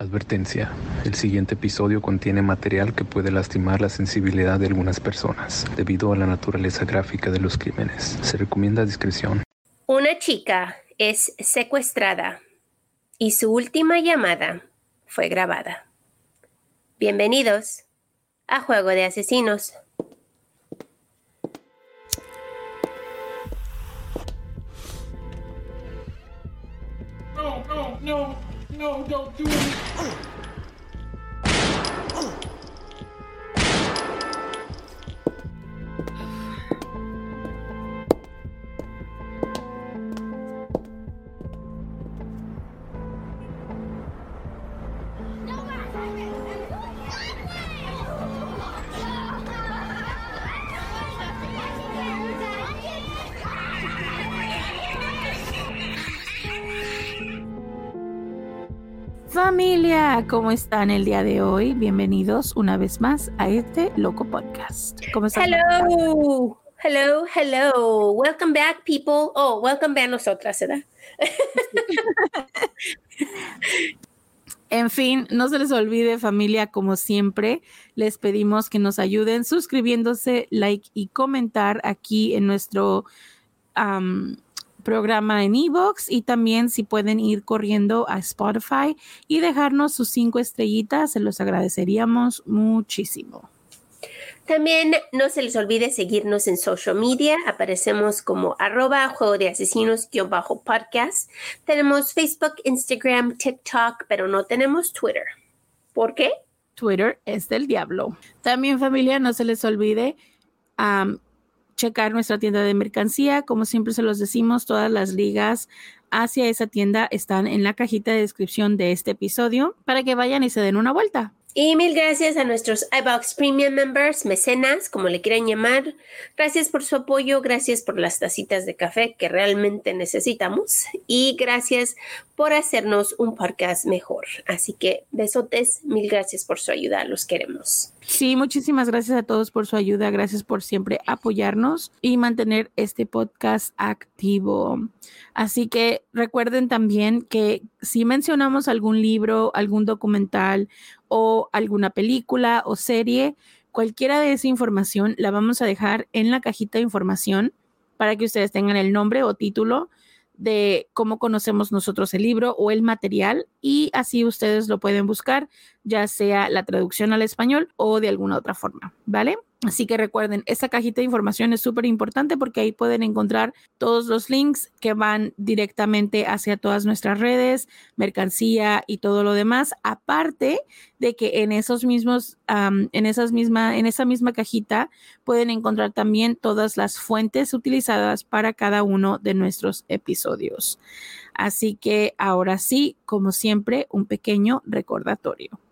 Advertencia. El siguiente episodio contiene material que puede lastimar la sensibilidad de algunas personas debido a la naturaleza gráfica de los crímenes. Se recomienda discreción. Una chica es secuestrada y su última llamada fue grabada. Bienvenidos a Juego de Asesinos. No, no, no, no, don't do it. Familia, ¿cómo están el día de hoy? Bienvenidos una vez más a este loco podcast. ¿Cómo están? Hello, hello, hello. Welcome back, people. Oh, welcome back nosotras, ¿verdad? En fin, no se les olvide familia, como siempre, les pedimos que nos ayuden suscribiéndose, like y comentar aquí en nuestro programa en Evox y también si pueden ir corriendo a Spotify y dejarnos sus cinco estrellitas, se los agradeceríamos muchísimo. También no se les olvide seguirnos en social media. Aparecemos como arroba juego de asesinos bajo podcast. Tenemos Facebook, Instagram, TikTok, pero no tenemos Twitter. ¿Por qué? Twitter es del diablo. También familia, no se les olvide checar nuestra tienda de mercancía. Como siempre se los decimos, todas las ligas hacia esa tienda están en la cajita de descripción de este episodio para que vayan y se den una vuelta. Y mil gracias a nuestros iBox Premium Members, mecenas, como le quieran llamar. Gracias por su apoyo, gracias por las tacitas de café que realmente necesitamos y gracias por hacernos un podcast mejor. Así que besotes, mil gracias por su ayuda, los queremos. Sí, muchísimas gracias a todos por su ayuda. Gracias por siempre apoyarnos y mantener este podcast activo. Así que recuerden también que si mencionamos algún libro, algún documental o alguna película o serie, cualquiera de esa información la vamos a dejar en la cajita de información para que ustedes tengan el nombre o título de cómo conocemos nosotros el libro o el material y así ustedes lo pueden buscar, ya sea la traducción al español o de alguna otra forma, ¿vale? Así que recuerden, esta cajita de información es súper importante porque ahí pueden encontrar todos los links que van directamente hacia todas nuestras redes, mercancía y todo lo demás. Aparte de que en esos mismos, en esas misma, en esa misma cajita pueden encontrar también todas las fuentes utilizadas para cada uno de nuestros episodios. Así que ahora sí, como siempre, un pequeño recordatorio.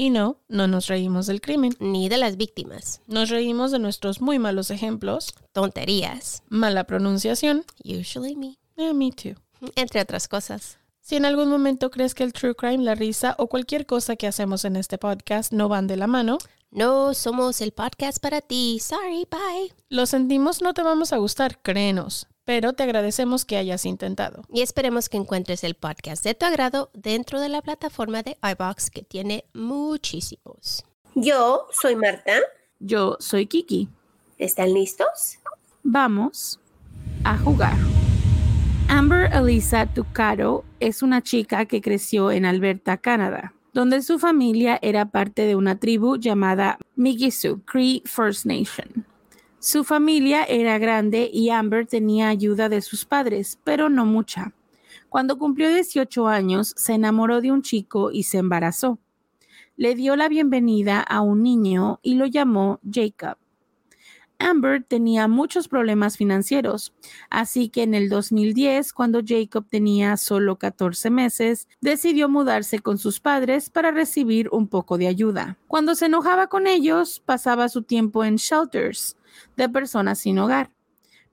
Y no, no nos reímos del crimen. ni de las víctimas, Nos reímos de nuestros muy malos ejemplos, tonterías, mala pronunciación, usually me, eh, me too. entre otras cosas. Si en algún momento crees que el true crime, la risa o cualquier cosa que hacemos en este podcast no van de la mano, No somos el podcast para ti. Sorry, bye. lo sentimos, no te vamos a gustar, créenos, pero te agradecemos que hayas intentado. Y esperemos que encuentres el podcast de tu agrado dentro de la plataforma de iBox que tiene muchísimos. Yo soy Marta. Yo soy Kiki. ¿Están listos? Vamos a jugar. Amber Elisa Tucaro es una chica que creció en Alberta, Canadá, donde su familia era parte de una tribu llamada Migisu Cree First Nation. Su familia era grande y Amber tenía ayuda de sus padres, pero no mucha. Cuando cumplió 18 años, se enamoró de un chico y se embarazó. Le dio la bienvenida a un niño y lo llamó Jacob. Amber tenía muchos problemas financieros, así que en el 2010, cuando Jacob tenía solo 14 meses, decidió mudarse con sus padres para recibir un poco de ayuda. Cuando se enojaba con ellos, pasaba su tiempo en shelters de personas sin hogar,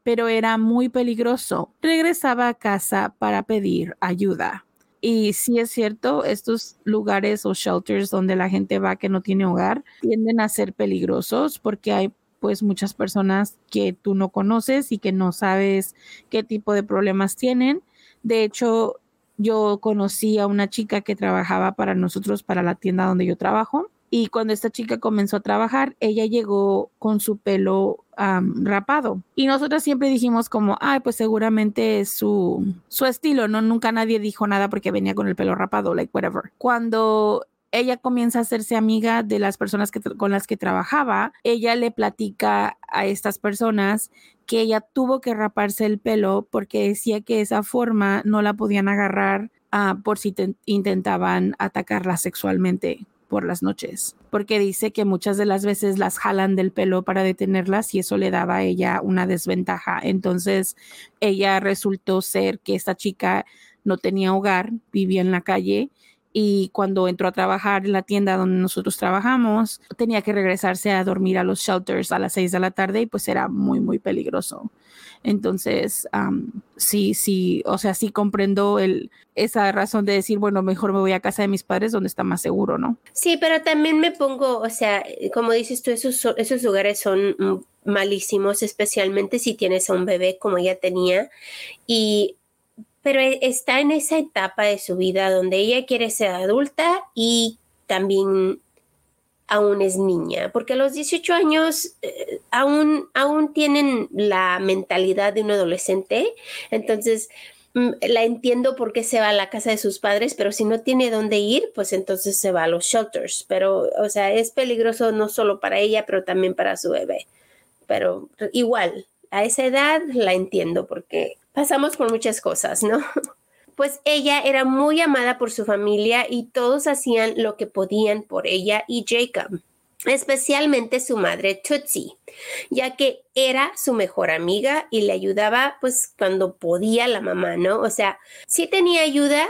pero era muy peligroso. Regresaba a casa para pedir ayuda. Y sí es cierto, estos lugares o shelters donde la gente va que no tiene hogar tienden a ser peligrosos porque hay pues muchas personas que tú no conoces y que no sabes qué tipo de problemas tienen. De hecho, yo conocí a una chica que trabajaba para nosotros, para la tienda donde yo trabajo. Y cuando esta chica comenzó a trabajar, ella llegó con su pelo rapado. Y nosotros siempre dijimos como, ay, pues seguramente es su, su estilo, ¿no? Nunca nadie dijo nada porque venía con el pelo rapado, like whatever. Cuando ella comienza a hacerse amiga de las personas que, con las que trabajaba, ella le platica a estas personas que ella tuvo que raparse el pelo porque decía que esa forma no la podían agarrar ah, por si intentaban atacarla sexualmente por las noches, porque dice que muchas de las veces las jalan del pelo para detenerlas y eso le daba a ella una desventaja. Entonces, ella resultó ser que esta chica no tenía hogar, vivía en la calle y cuando entró a trabajar en la tienda donde nosotros trabajamos, tenía que regresarse a dormir a los shelters a las seis de la tarde y pues era muy, muy peligroso. Entonces, sí, sí, o sea, sí comprendo el, esa razón de decir, bueno, mejor me voy a casa de mis padres donde está más seguro, ¿no? Sí, pero también me pongo, o sea, como dices tú, esos, esos lugares son malísimos, especialmente si tienes a un bebé como ella tenía. Y pero e, está en esa etapa de su vida donde ella quiere ser adulta y también aún es niña, porque a los 18 años eh, aún, aún tienen la mentalidad de un adolescente, entonces mm, la entiendo porque se va a la casa de sus padres, pero si no tiene dónde ir, pues entonces se va a los shelters, pero o sea, es peligroso no solo para ella, pero también para su bebé, pero igual, a esa edad la entiendo porque pasamos por muchas cosas, ¿no? Pues ella era muy amada por su familia y todos hacían lo que podían por ella y Jacob, especialmente su madre Tootsie, ya que era su mejor amiga y le ayudaba pues cuando podía la mamá, ¿no? O sea, sí tenía ayuda,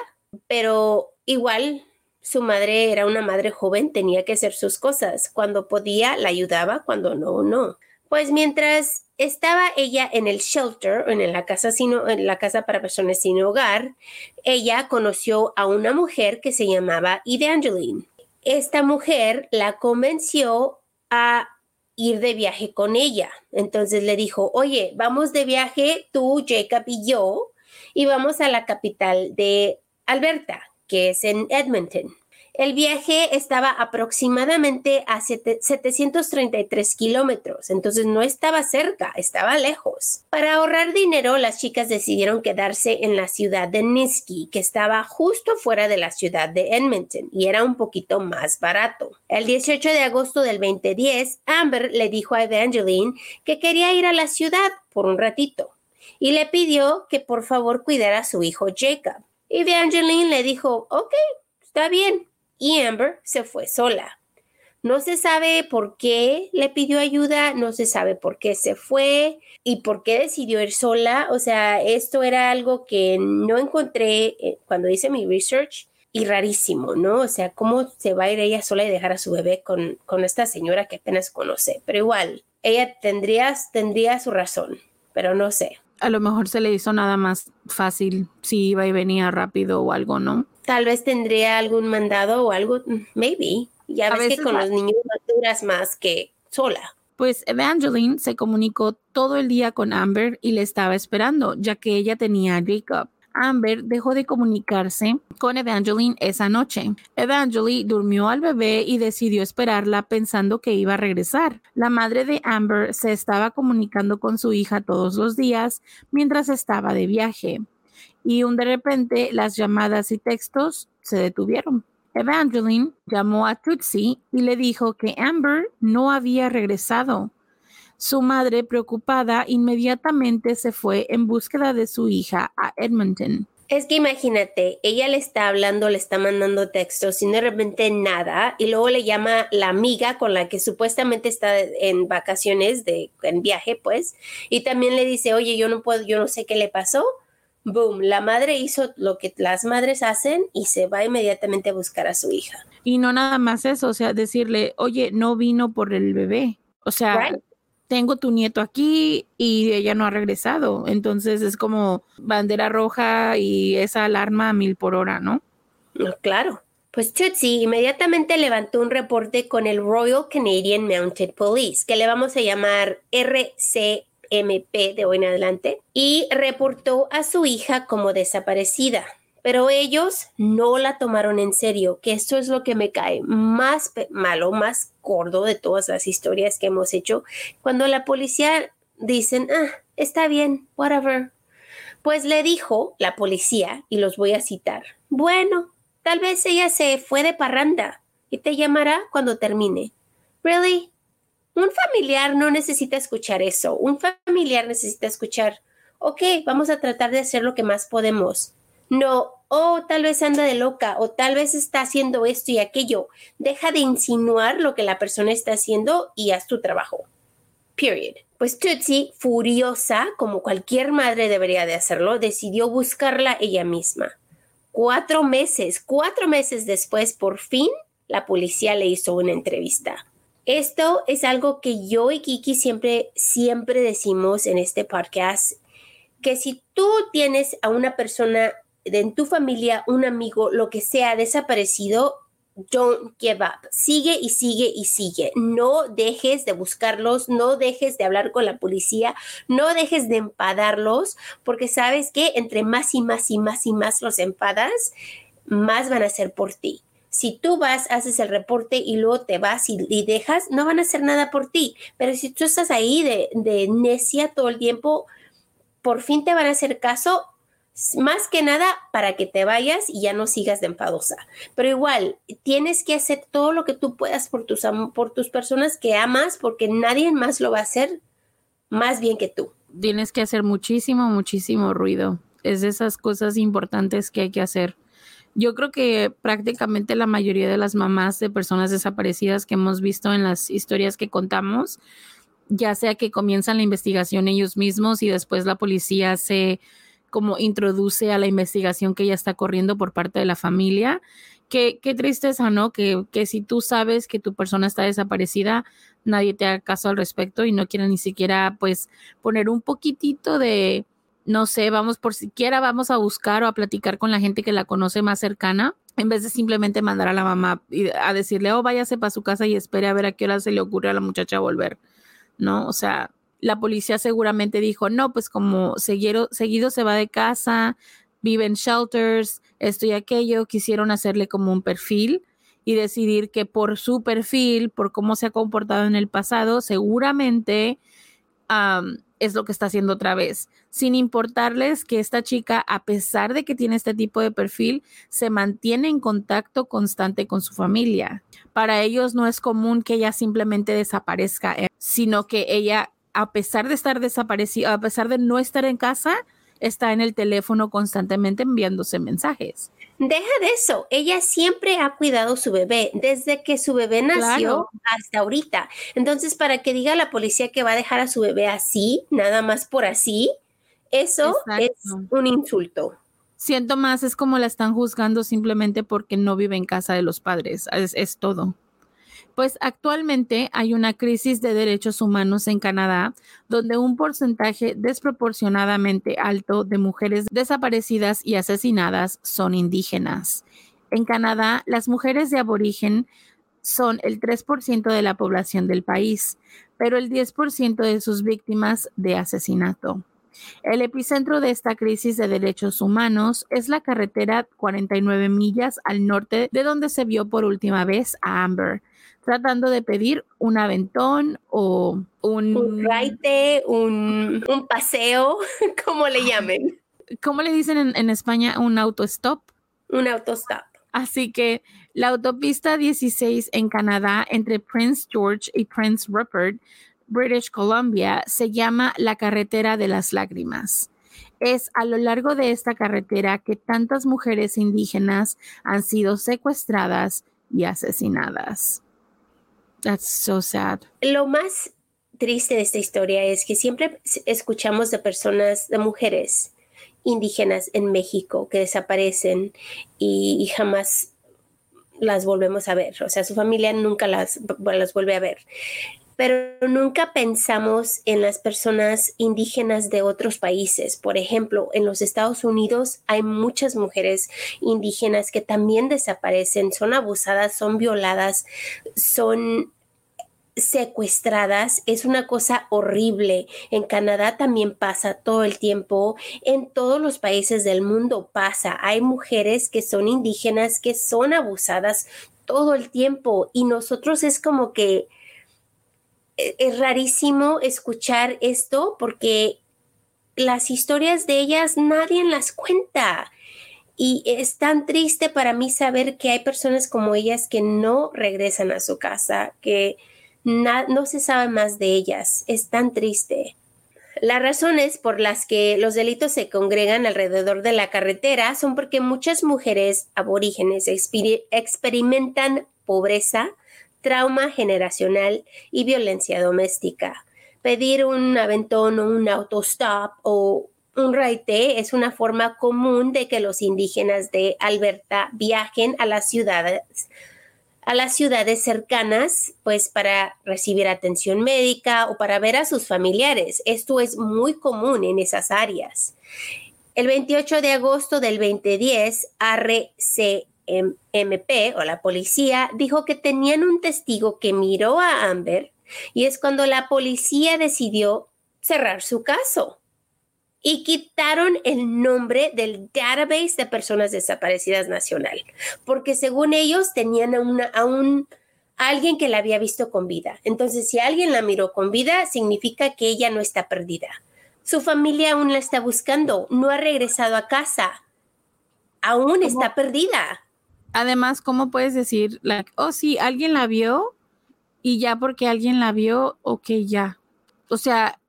pero igual su madre era una madre joven, tenía que hacer sus cosas. Cuando podía, la ayudaba, cuando no, no. Pues mientras estaba ella en el shelter, en la casa, en la casa para personas sin hogar, ella conoció a una mujer que se llamaba Evangeline. Esta mujer la convenció a ir de viaje con ella. Entonces le dijo, oye, vamos de viaje tú, Jacob y yo, y vamos a la capital de Alberta, que es en Edmonton. El viaje estaba aproximadamente a 733 kilómetros, entonces no estaba cerca, estaba lejos. Para ahorrar dinero, las chicas decidieron quedarse en la ciudad de Niski, que estaba justo fuera de la ciudad de Edmonton y era un poquito más barato. El 18 de agosto del 2010, Amber le dijo a Evangeline que quería ir a la ciudad por un ratito y le pidió que por favor cuidara a su hijo Jacob. Evangeline le dijo, ok, está bien, y Amber se fue sola. No se sabe por qué le pidió ayuda, no se sabe por qué se fue y por qué decidió ir sola. O sea, esto era algo que no encontré eh, cuando hice mi research y rarísimo, ¿no? O sea, ¿cómo se va a ir ella sola y dejar a su bebé con, con esta señora que apenas conoce? Pero igual, ella tendría, tendría su razón, pero no sé. A lo mejor se le hizo nada más fácil si iba y venía rápido o algo, ¿no? Tal vez tendría algún mandado o algo, maybe. Ya ves que con los niños duras más que sola. Pues Evangeline se comunicó todo el día con Amber y le estaba esperando, ya que ella tenía a Jacob. Amber dejó de comunicarse con Evangeline esa noche. Evangeline durmió al bebé y decidió esperarla pensando que iba a regresar. La madre de Amber se estaba comunicando con su hija todos los días mientras estaba de viaje y un de repente las llamadas y textos se detuvieron. Evangeline llamó a Tootsie y le dijo que Amber no había regresado. Su madre, preocupada, inmediatamente se fue en búsqueda de su hija a Edmonton. Es que imagínate, ella le está hablando, le está mandando textos y de repente nada, y luego le llama la amiga con la que supuestamente está en vacaciones, de, en viaje, pues, y también le dice, oye, yo no puedo, yo no sé qué le pasó. Boom, la madre hizo lo que las madres hacen y se va inmediatamente a buscar a su hija. Y no nada más eso, o sea, decirle, oye, no vino por el bebé. O sea, Right. Tengo tu nieto aquí y ella no ha regresado. Entonces es como bandera roja y esa alarma a mil por hora, ¿no? No, claro. Pues Tootsie inmediatamente levantó un reporte con el Royal Canadian Mounted Police, que le vamos a llamar RCMP de hoy en adelante, y reportó a su hija como desaparecida. Pero ellos no la tomaron en serio, que esto es lo que me cae más malo, más gordo de todas las historias que hemos hecho. Cuando la policía dicen, ah, está bien, whatever. Pues le dijo la policía, y los voy a citar, bueno, Tal vez ella se fue de parranda y te llamará cuando termine. ¿Really? Un familiar no necesita escuchar eso. Un familiar necesita escuchar, ok, vamos a tratar de hacer lo que más podemos. No, oh, tal vez anda de loca o tal vez está haciendo esto y aquello. Deja de insinuar lo que la persona está haciendo y haz tu trabajo. Period. Pues Tootsie, furiosa, como cualquier madre debería de hacerlo, decidió buscarla ella misma. Cuatro meses, cuatro meses después, por fin, la policía le hizo una entrevista. Esto es algo que yo y Kiki siempre, siempre decimos en este podcast, que si tú tienes a una persona en tu familia, un amigo, lo que sea, desaparecido, don't give up. Sigue y sigue y sigue. No dejes de buscarlos, no dejes de hablar con la policía, no dejes de empadarlos, porque sabes que entre más y más y más y más los empadas, más van a ser por ti. Si tú vas, haces el reporte y luego te vas y, y dejas, no van a hacer nada por ti. Pero si tú estás ahí de, de necia todo el tiempo, por fin te van a hacer caso, más que nada para que te vayas y ya no sigas de enfadosa. Pero igual, tienes que hacer todo lo que tú puedas por tus, por tus personas que amas, porque nadie más lo va a hacer más bien que tú. Tienes que hacer muchísimo, muchísimo ruido. Es de esas cosas importantes que hay que hacer. Yo creo que prácticamente la mayoría de las mamás de personas desaparecidas que hemos visto en las historias que contamos, ya sea que comienzan la investigación ellos mismos y después la policía se como introduce a la investigación que ya está corriendo por parte de la familia. Qué, qué tristeza, ¿no? Que, que si tú sabes que tu persona está desaparecida, nadie te haga caso al respecto y no quiera ni siquiera, pues, poner un poquitito de, no sé, vamos, por siquiera vamos a buscar o a platicar con la gente que la conoce más cercana, en vez de simplemente mandar a la mamá a decirle, oh, váyase para su casa y espere a ver a qué hora se le ocurre a la muchacha volver, ¿no? O sea, la policía seguramente dijo, no, pues como seguido, seguido se va de casa, vive en shelters, esto y aquello, quisieron hacerle como un perfil y decidir que por su perfil, por cómo se ha comportado en el pasado, seguramente am, es lo que está haciendo otra vez, sin importarles que esta chica, a pesar de que tiene este tipo de perfil, se mantiene en contacto constante con su familia. Para ellos no es común que ella simplemente desaparezca, eh, sino que ella, a pesar de estar desaparecida, a pesar de no estar en casa, está en el teléfono constantemente enviándose mensajes. Deja de eso. Ella siempre ha cuidado su bebé desde que su bebé nació Claro. hasta ahorita. Entonces, para que diga la policía que va a dejar a su bebé así, nada más por así, eso es un insulto. Siento más, es como la están juzgando simplemente porque no vive en casa de los padres. Es, es todo. Pues actualmente hay una crisis de derechos humanos en Canadá, donde un porcentaje desproporcionadamente alto de mujeres desaparecidas y asesinadas son indígenas. En Canadá, las mujeres de aborigen son el 3% de la población del país, pero el 10% de sus víctimas de asesinato. El epicentro de esta crisis de derechos humanos es la carretera 49 millas al norte de donde se vio por última vez a Amber, tratando de pedir un aventón o un... Un raite, un, un paseo, como le llamen, ¿Cómo le dicen en, en España? Un autostop. un autostop. Así que la autopista 16 en Canadá entre Prince George y Prince Rupert British Columbia, se llama la carretera de las lágrimas. Es a lo largo de esta carretera que tantas mujeres indígenas han sido secuestradas y asesinadas. That's so sad. Lo más triste de esta historia es que siempre escuchamos de personas, de mujeres indígenas en México que desaparecen y, jamás las volvemos a ver. O sea, su familia nunca las, las vuelve a ver. Pero nunca pensamos en las personas indígenas de otros países. Por ejemplo, en los Estados Unidos hay muchas mujeres indígenas que también desaparecen, son abusadas, son violadas, son secuestradas es una cosa horrible. En Canadá también pasa todo el tiempo. En todos los países del mundo pasa. Hay mujeres que son indígenas que son abusadas todo el tiempo y nosotros es como que es rarísimo escuchar esto porque las historias de ellas nadie las cuenta. Y es tan triste para mí saber que hay personas como ellas que no regresan a su casa, que, no se sabe más de ellas. Es tan triste. Las razones por las que los delitos se congregan alrededor de la carretera son porque muchas mujeres aborígenes experimentan pobreza, trauma generacional y violencia doméstica. Pedir un aventón o un autostop o un raite es una forma común de que los indígenas de Alberta viajen a las ciudades a las ciudades cercanas, pues para recibir atención médica o para ver a sus familiares. Esto es muy común en esas áreas. El 28 de agosto del 2010, RCMP o la policía dijo que tenían un testigo que miró a Amber y es cuando la policía decidió cerrar su caso y quitaron el nombre del database de personas desaparecidas nacional, porque según ellos tenían a, una, a un alguien que la había visto con vida. Entonces, si alguien la miró con vida, significa que ella no está perdida. Su familia aún la está buscando, no ha regresado a casa, aún está perdida. Además, ¿cómo puedes decir, like, oh, sí, alguien la vio y ya porque alguien la vio, ok, ya? O sea,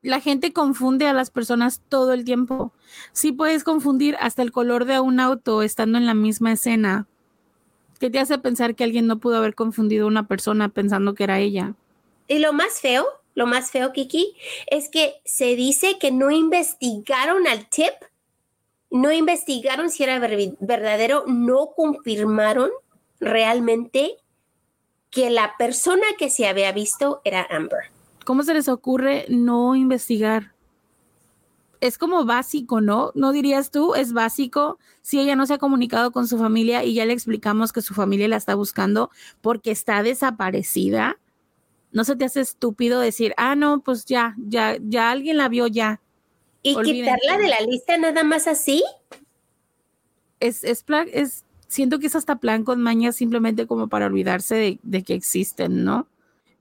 la gente confunde a las personas todo el tiempo. Sí puedes confundir hasta el color de un auto estando en la misma escena. ¿Qué te hace pensar que alguien no pudo haber confundido a una persona pensando que era ella? Y lo más feo, lo más feo, Kiki, es que se dice que no investigaron al tip, no investigaron si era verdadero, no confirmaron realmente que la persona que se había visto era Amber. ¿Cómo se les ocurre no investigar? Es como básico, ¿no? ¿No dirías tú? Es básico si ella no se ha comunicado con su familia y ya le explicamos que su familia la está buscando porque está desaparecida. ¿No se te hace estúpido decir, ah, no, pues ya, ya, ya alguien la vio ya? ¿Y quitarla de la lista nada más así? Es, es, es, siento que es hasta plan con maña simplemente como para olvidarse de, de que existen, ¿no?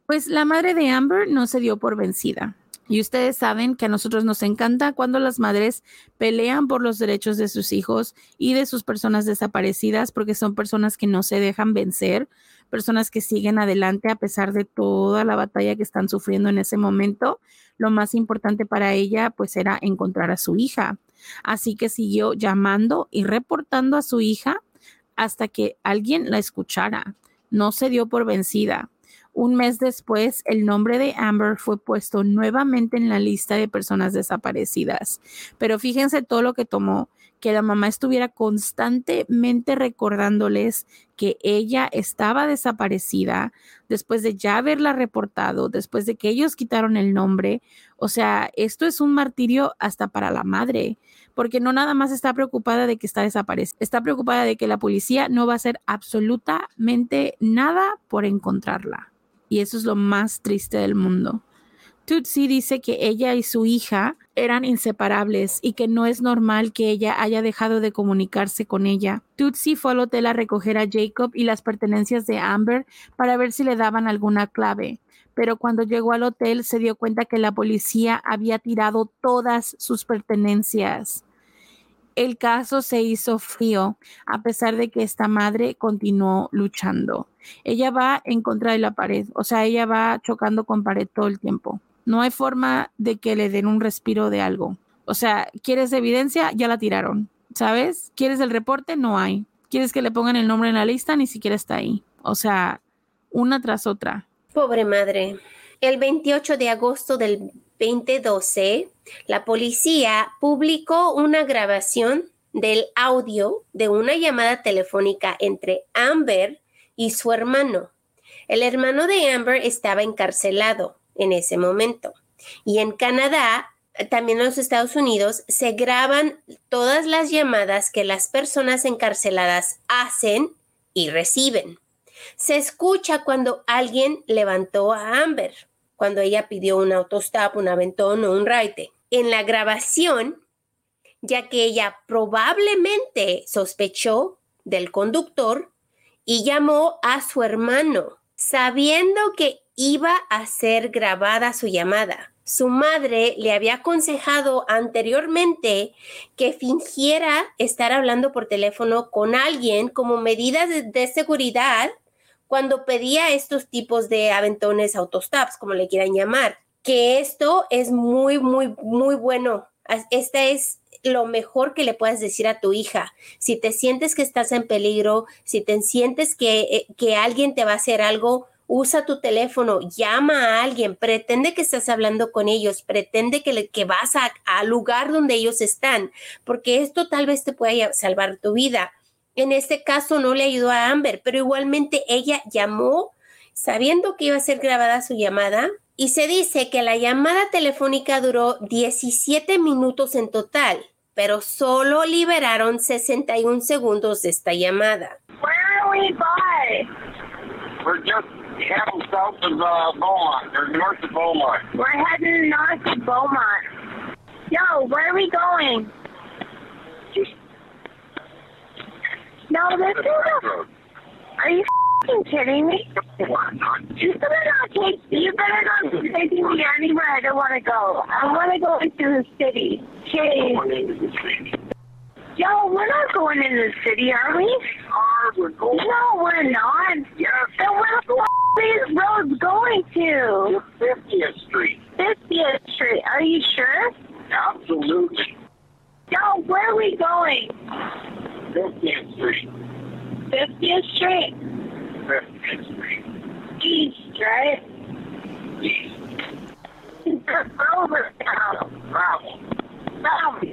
Pues la madre de Amber no se dio por vencida. Y ustedes saben que a nosotros nos encanta cuando las madres pelean por los derechos de sus hijos y de sus personas desaparecidas, porque son personas que no se dejan vencer, personas que siguen adelante a pesar de toda la batalla que están sufriendo en ese momento. Lo más importante para ella, pues, era encontrar a su hija. Así que siguió llamando y reportando a su hija hasta que alguien la escuchara. No se dio por vencida. Un mes después, el nombre de Amber fue puesto nuevamente en la lista de personas desaparecidas. Pero fíjense todo lo que tomó, que la mamá estuviera constantemente recordándoles que ella estaba desaparecida después de ya haberla reportado, después de que ellos quitaron el nombre. O sea, esto es un martirio hasta para la madre, porque no nada más está preocupada de que está desaparecida, está preocupada de que la policía no va a hacer absolutamente nada por encontrarla y eso es lo más triste del mundo. Tutsi dice que ella y su hija eran inseparables y que no es normal que ella haya dejado de comunicarse con ella. Tutsi fue al hotel a recoger a Jacob y las pertenencias de Amber para ver si le daban alguna clave, pero cuando llegó al hotel se dio cuenta que la policía había tirado todas sus pertenencias. El caso se hizo frío a pesar de que esta madre continuó luchando. Ella va en contra de la pared, o sea, ella va chocando con pared todo el tiempo. No hay forma de que le den un respiro de algo. O sea, ¿quieres evidencia? Ya la tiraron, ¿sabes? ¿Quieres el reporte? No hay. ¿Quieres que le pongan el nombre en la lista? Ni siquiera está ahí. O sea, una tras otra. Pobre madre. El 28 de agosto del 2012, la policía publicó una grabación del audio de una llamada telefónica entre Amber y su hermano. El hermano de Amber estaba encarcelado en ese momento. Y en Canadá, también en los Estados Unidos, se graban todas las llamadas que las personas encarceladas hacen y reciben. Se escucha cuando alguien levantó a Amber, cuando ella pidió un autostop, un aventón o un raite. En la grabación, ya que ella probablemente sospechó del conductor y llamó a su hermano, sabiendo que iba a ser grabada su llamada. Su madre le había aconsejado anteriormente que fingiera estar hablando por teléfono con alguien como medida de, de seguridad cuando pedía estos tipos de aventones autostops, como le quieran llamar, que esto es muy, muy, muy bueno. Esta es lo mejor que le puedes decir a tu hija. Si te sientes que estás en peligro, si te sientes que, eh, que alguien te va a hacer algo, usa tu teléfono, llama a alguien, pretende que estás hablando con ellos, pretende que, que vas al lugar donde ellos están, porque esto tal vez te pueda salvar tu vida. En este caso no le ayudó a Amber, pero igualmente ella llamó sabiendo que iba a ser grabada su llamada y se dice que la llamada telefónica duró 17 minutos en total, pero solo liberaron 61 segundos de esta llamada. Where are we by? We're No, this is a... Are you f***ing kidding me? You better not take... You better not be taking me anywhere I don't want to go. I want to go into the city. Jeez. Yo, we're not going in the city, are we? Are we're going No, we're not. Yes. Then where the f- are these roads going to? to 50th Street. 50th Street. Are you sure? Absolutely. Yo, where are we going? 50th Street. 50th Street. 50th Street. East, right? East. Over. South.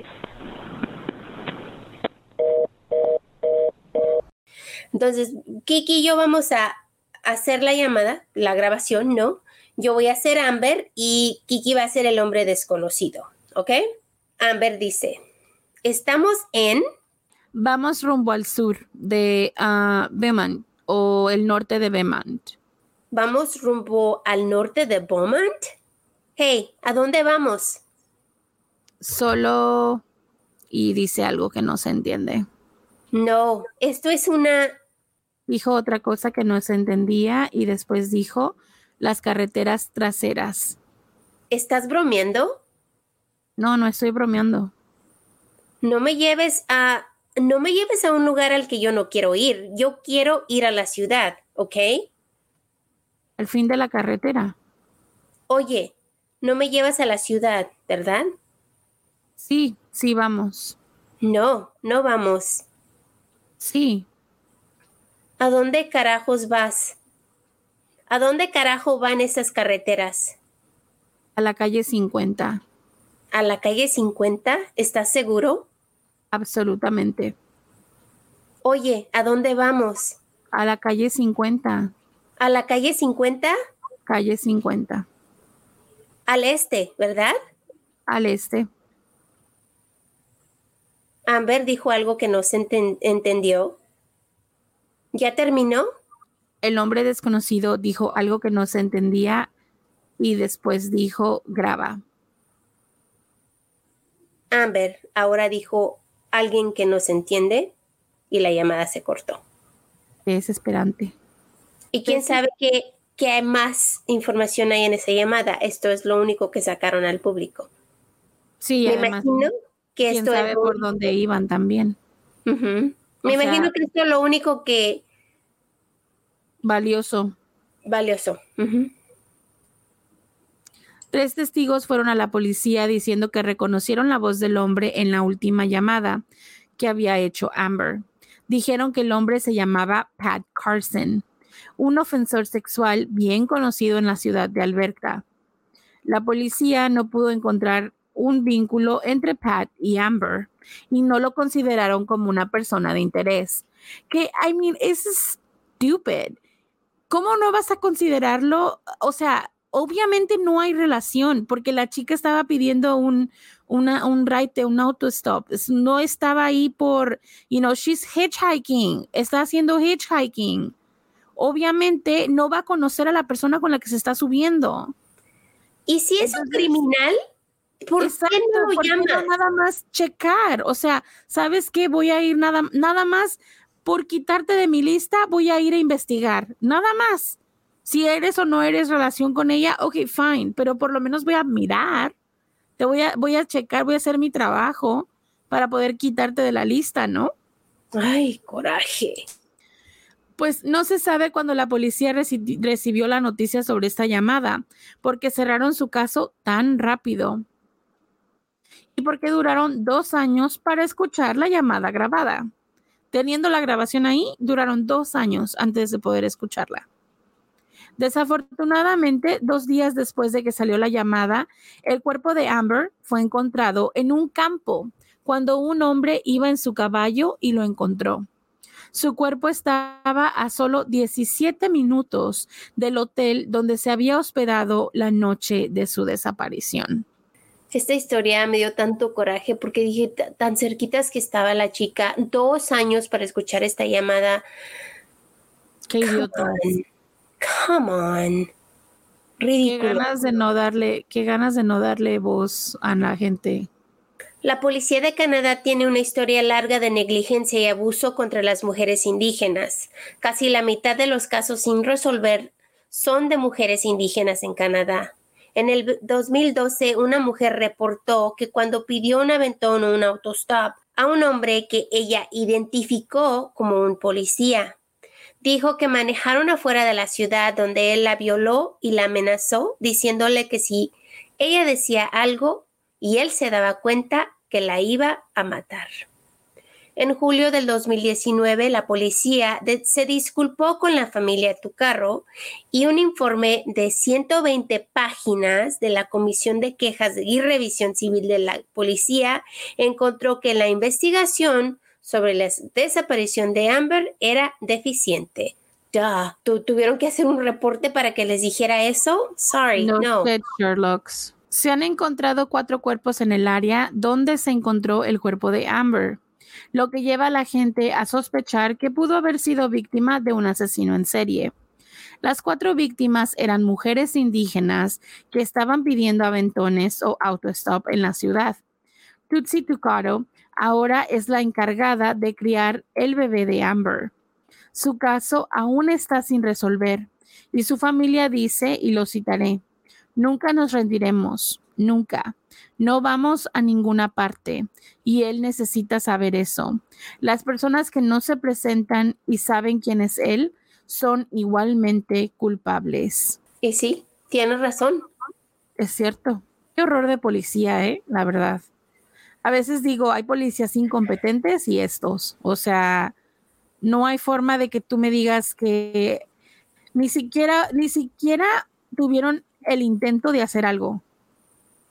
Entonces, Kiki y yo vamos a hacer la llamada, la grabación, ¿no? Yo voy a ser Amber y Kiki va a ser el hombre desconocido, ¿ok? Amber dice, estamos en... Vamos rumbo al sur de Beaumont o el norte de Beaumont. Vamos rumbo al norte de Beaumont. Hey, ¿a dónde vamos? Solo y dice algo que no se entiende. No, esto es una... Dijo otra cosa que no se entendía y después dijo las carreteras traseras. ¿Estás bromeando? No, no estoy bromeando. No me lleves a... No me lleves a un lugar al que yo no quiero ir. Yo quiero ir a la ciudad, ¿ok? Al fin de la carretera. Oye, no me llevas a la ciudad, ¿verdad? Sí, sí, vamos. No, no vamos. Sí, ¿A dónde carajos vas? ¿A dónde carajo van esas carreteras? a la calle 50. ¿A la calle 50? ¿Estás seguro? Absolutamente. Oye, ¿a dónde vamos? A la calle 50. ¿A la calle 50? Calle 50. Al este, ¿verdad? Al este. Amber dijo algo que no se enten- entendió. ¿Ya terminó? El hombre desconocido dijo algo que no se entendía y después dijo graba. Amber ahora dijo alguien que no se entiende y la llamada se cortó. Desesperante. ¿Y quién sabe qué, qué más información hay en esa llamada? Esto es lo único que sacaron al público. Sí, Me además, imagino, que quién esto sabe es por dónde iban también. Me imagino que esto es lo único que Valioso. valioso. Tres testigos fueron a la policía diciendo que reconocieron la voz del hombre en la última llamada que había hecho Amber. Dijeron que el hombre se llamaba Pat Carson, un ofensor sexual bien conocido en la ciudad de Alberta. La policía no pudo encontrar un vínculo entre Pat y Amber y no lo consideraron como una persona de interés. Que, I mean, es stupid. ¿Cómo no vas a considerarlo? O sea, obviamente no hay relación porque la chica estaba pidiendo un, una, un ride de un autostop. No estaba ahí por, you know, she's hitchhiking, está haciendo hitchhiking. Obviamente no va a conocer a la persona con la que se está subiendo. Y si es un criminal, ¿por Exacto, qué no lo nada más checar? O sea, ¿sabes qué? Voy a ir nada, nada más por quitarte de mi lista, voy a ir a investigar. Nada más. Si eres o no eres relación con ella, ok, fine, pero por lo menos voy a mirar. Te voy a, voy a checar, voy a hacer mi trabajo para poder quitarte de la lista, ¿no? Ay, coraje. Pues no se sabe cuándo la policía reci- recibió la noticia sobre esta llamada, porque cerraron su caso tan rápido. Y porque duraron dos años para escuchar la llamada grabada. Teniendo la grabación ahí, duraron dos años antes de poder escucharla. Desafortunadamente, dos días después de que salió la llamada, el cuerpo de Amber fue encontrado en un campo cuando un hombre iba en su caballo y lo encontró. Su cuerpo estaba a solo 17 minutos del hotel donde se había hospedado la noche de su desaparición. Esta historia me dio tanto coraje porque dije "Ta- tan cerquitas que estaba la chica, dos años para escuchar esta llamada. Qué idiota. Come on. Qué Ridículo. ganas de no darle, qué ganas de no darle voz a la gente. La policía de Canadá tiene una historia larga de negligencia y abuso contra las mujeres indígenas. Casi la mitad de los casos sin resolver son de mujeres indígenas en Canadá. En el 2012, una mujer reportó que cuando pidió un aventón o un autostop a un hombre que ella identificó como un policía, dijo que manejaron afuera de la ciudad donde él la violó y la amenazó, diciéndole que si ella decía algo y él se daba cuenta que la iba a matar. En julio del 2019, la policía de- se disculpó con la familia Tucarro y un informe de 120 páginas de la Comisión de Quejas y Revisión Civil de la Policía encontró que la investigación sobre la desaparición de Amber era deficiente. Duh. ¿Tu- ¿Tuvieron que hacer un reporte para que les dijera eso? Sorry, No. Se han encontrado cuatro cuerpos en el área donde se encontró el cuerpo de Amber, lo que lleva a la gente a sospechar que pudo haber sido víctima de un asesino en serie. Las cuatro víctimas eran mujeres indígenas que estaban pidiendo aventones o autostop en la ciudad. Tutsi Tucaro ahora es la encargada de criar el bebé de Amber. Su caso aún está sin resolver y su familia dice, y lo citaré, Nunca nos rendiremos, nunca. No vamos a ninguna parte y él necesita saber eso. Las personas que no se presentan y saben quién es él son igualmente culpables. Y sí, tienes razón. Es cierto. Qué horror de policía, ¿eh? La verdad. A veces digo, hay policías incompetentes y estos. O sea, no hay forma de que tú me digas que ni siquiera, ni siquiera tuvieron el intento de hacer algo.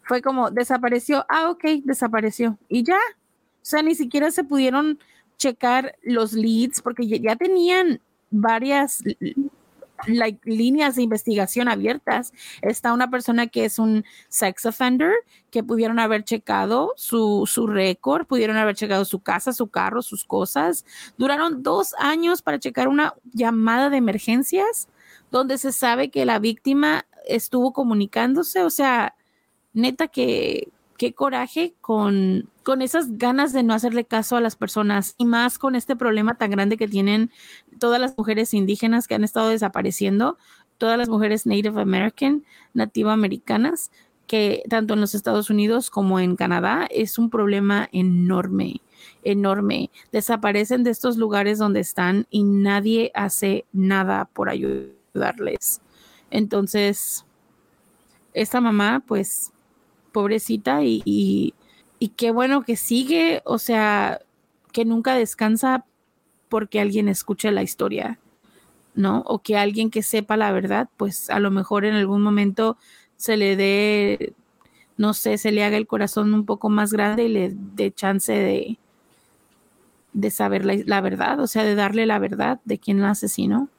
Fue como, desapareció, ah, ok, desapareció. Y ya. O sea, ni siquiera se pudieron checar los leads porque ya, ya tenían varias like, líneas de investigación abiertas. Está una persona que es un sex offender, que pudieron haber checado su, su récord, pudieron haber checado su casa, su carro, sus cosas. Duraron dos años para checar una llamada de emergencias donde se sabe que la víctima estuvo comunicándose. O sea, neta que qué coraje con, con esas ganas de no hacerle caso a las personas y más con este problema tan grande que tienen todas las mujeres indígenas que han estado desapareciendo, todas las mujeres Native American, nativa americanas, que tanto en los Estados Unidos como en Canadá es un problema enorme, enorme. Desaparecen de estos lugares donde están y nadie hace nada por ayudarles. Entonces, esta mamá, pues, pobrecita y, y, qué bueno que sigue, o sea, que nunca descansa porque alguien escuche la historia, ¿no? O que alguien que sepa la verdad, pues a lo mejor en algún momento se le dé, no sé, se le haga el corazón un poco más grande y le dé chance de, de saber la, la verdad, o sea, de darle la verdad de quién la asesinó.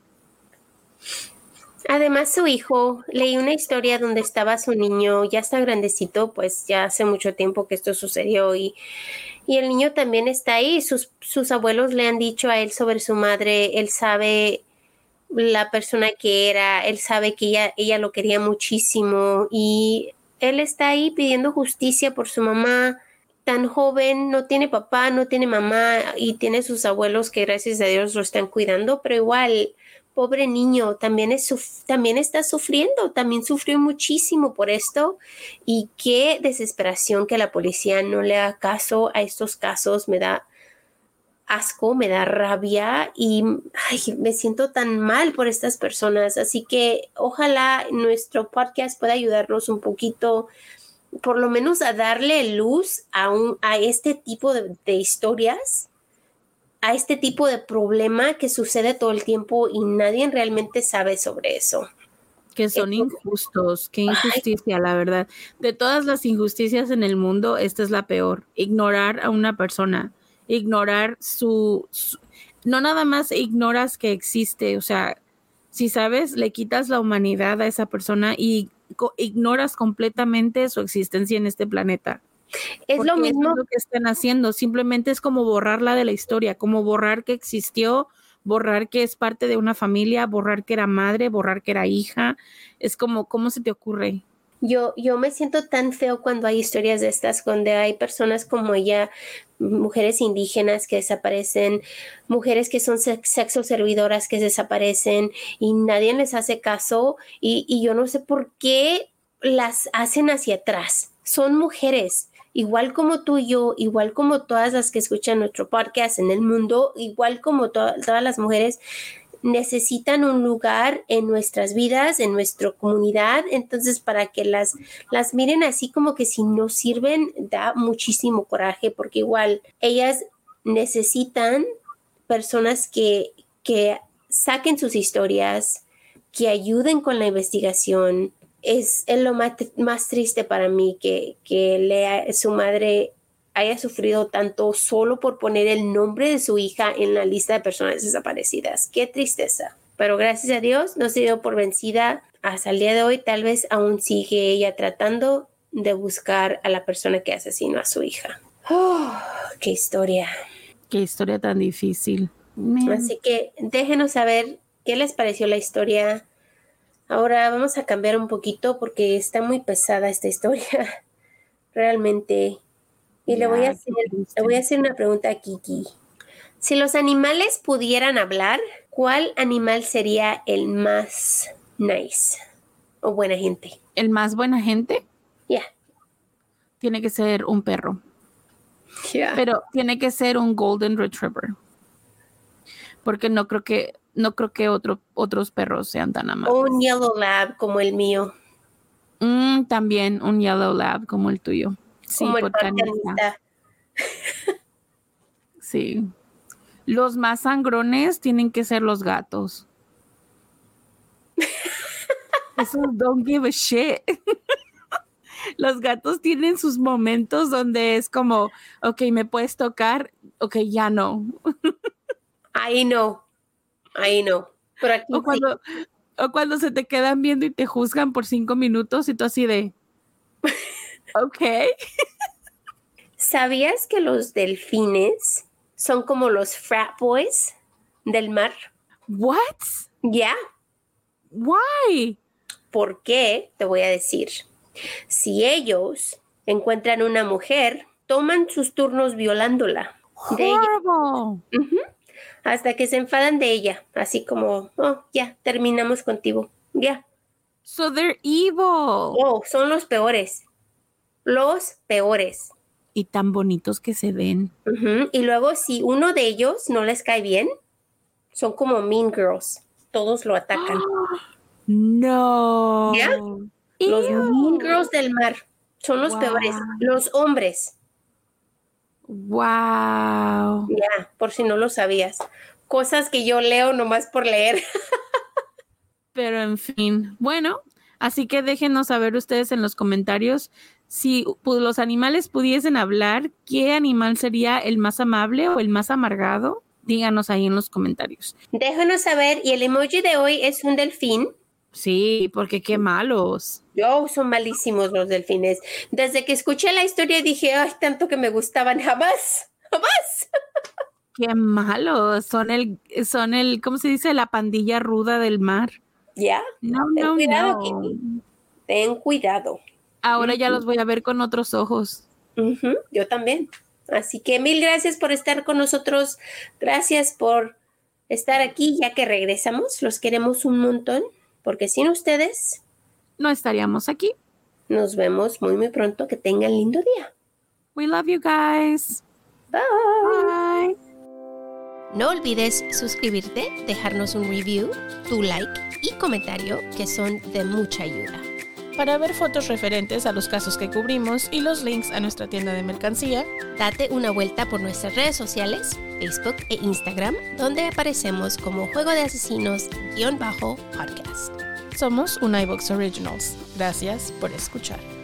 Además, su hijo, leí una historia donde estaba su niño, ya está grandecito, pues ya hace mucho tiempo que esto sucedió y, y el niño también está ahí. Sus, sus abuelos le han dicho a él sobre su madre, él sabe la persona que era, él sabe que ella, ella lo quería muchísimo y él está ahí pidiendo justicia por su mamá tan joven, no tiene papá, no tiene mamá y tiene sus abuelos que gracias a Dios lo están cuidando, pero igual pobre niño, también, es, también está sufriendo, también sufrió muchísimo por esto. Y qué desesperación que la policía no le haga caso a estos casos, me da asco, me da rabia y me siento tan mal por estas personas, así que ojalá nuestro podcast pueda ayudarnos un poquito por lo menos a darle luz a, un, a este tipo de, de historias a este tipo de problema que sucede todo el tiempo y nadie realmente sabe sobre eso. Que son injustos, qué injusticia, la verdad. De todas las injusticias en el mundo, esta es la peor. Ignorar a una persona, ignorar su, su no nada más ignoras que existe, o sea, si sabes, le quitas la humanidad a esa persona y ignoras completamente su existencia en este planeta. Es lo mismo es lo que están haciendo, simplemente es como borrarla de la historia, como borrar que existió, borrar que es parte de una familia, borrar que era madre, borrar que era hija. Es como, ¿cómo se te ocurre? Yo, yo me siento tan feo cuando hay historias de estas, donde hay personas como ella, mujeres indígenas que desaparecen, mujeres que son sexo servidoras que desaparecen y nadie les hace caso y, y yo no sé por qué las hacen hacia atrás. Son mujeres, igual como tú y yo, igual como todas las que escuchan nuestro podcast en el mundo, igual como to todas las mujeres, necesitan un lugar en nuestras vidas, en nuestra comunidad. Entonces, para que las, las miren así como que si no sirven, da muchísimo coraje, porque igual ellas necesitan personas que, que saquen sus historias, que ayuden con la investigación, es, es lo más, más, triste para mí que, que Lea, su madre haya sufrido tanto solo por poner el nombre de su hija en la lista de personas desaparecidas. Qué tristeza. Pero gracias a Dios no se dio por vencida. Hasta el día de hoy tal vez aún sigue ella tratando de buscar a la persona que asesinó a su hija. Oh, ¡Qué historia! ¡Qué historia tan difícil! Man. Así que déjenos saber qué les pareció la historia Ahora vamos a cambiar un poquito porque está muy pesada esta historia, realmente. Y le, voy a hacer, le voy a hacer una pregunta a Kiki. Si los animales pudieran hablar, ¿cuál animal sería el más nice o buena gente? ¿El más buena gente? Ya. Yeah. Tiene que ser un perro. Yeah. Pero tiene que ser un golden retriever. Porque no creo que no creo que otro, otros perros sean tan amables. O un yellow lab como el mío. Mm, también un yellow lab como el tuyo. Sí, como el botanista. sí. Los más sangrones tienen que ser los gatos. Eso don't give a shit. los gatos tienen sus momentos donde es como, ok, me puedes tocar, ok, ya no. Ahí no. Ahí no. Pero aquí o, cuando, o cuando se te quedan viendo y te juzgan por cinco minutos y tú así de. ok. ¿Sabías que los delfines son como los frat boys del mar? What? Ya. Yeah. Why? ¿Por qué? Te voy a decir. Si ellos encuentran una mujer, toman sus turnos violándola. Horrible. Uh -huh hasta que se enfadan de ella, así como, oh, ya, terminamos contigo, ya. So they're evil. Oh, son los peores. Los peores. Y tan bonitos que se ven. Y luego, si uno de ellos no les cae bien, son como mean girls. Todos lo atacan. No. ¿Ya? Los mean girls del mar son los Wow. peores. Los hombres. Wow. Ya, por si no lo sabías. Cosas que yo leo nomás por leer. Pero en fin, bueno, así que déjenos saber ustedes en los comentarios si los animales pudiesen hablar, ¿qué animal sería el más amable o el más amargado? Díganos ahí en los comentarios. Déjanos saber. Y el emoji de hoy es un delfín. Sí, porque qué malos. Yo son malísimos los delfines. Desde que escuché la historia dije, ay, tanto que me gustaban. Jamás, jamás. Qué malos. Son el, son el, ¿cómo se dice? La pandilla ruda del mar. Ya, No, Ten no, cuidado, no. Kitty. ten cuidado. Ahora ya los voy a ver con otros ojos. Yo también. Así que mil gracias por estar con nosotros. Gracias por estar aquí ya que regresamos. Los queremos un montón porque sin ustedes No estaríamos aquí. nos vemos muy muy pronto. Que tengan lindo día. We love you guys. Bye. Bye. No olvides suscribirte, dejarnos un review, tu like y comentario que son de mucha ayuda. Para ver fotos referentes a los casos que cubrimos y los links a nuestra tienda de mercancía, Date una vuelta por nuestras redes sociales, Facebook e Instagram, donde aparecemos como Juego de Asesinos-podcast. somos un iBox Originals. Gracias por escuchar.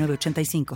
906985.